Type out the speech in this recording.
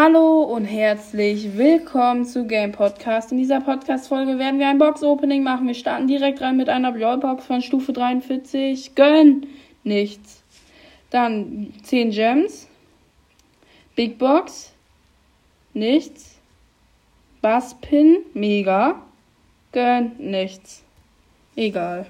Hallo und herzlich willkommen zu Game Podcast. In dieser Podcast-Folge werden wir ein Box-Opening machen. Wir starten direkt rein mit einer Brawlbox von Stufe 43. Gönn! Nichts. Dann 10 Gems. Big Box. Nichts. Basspin. Mega. Gönn. Nichts. Egal.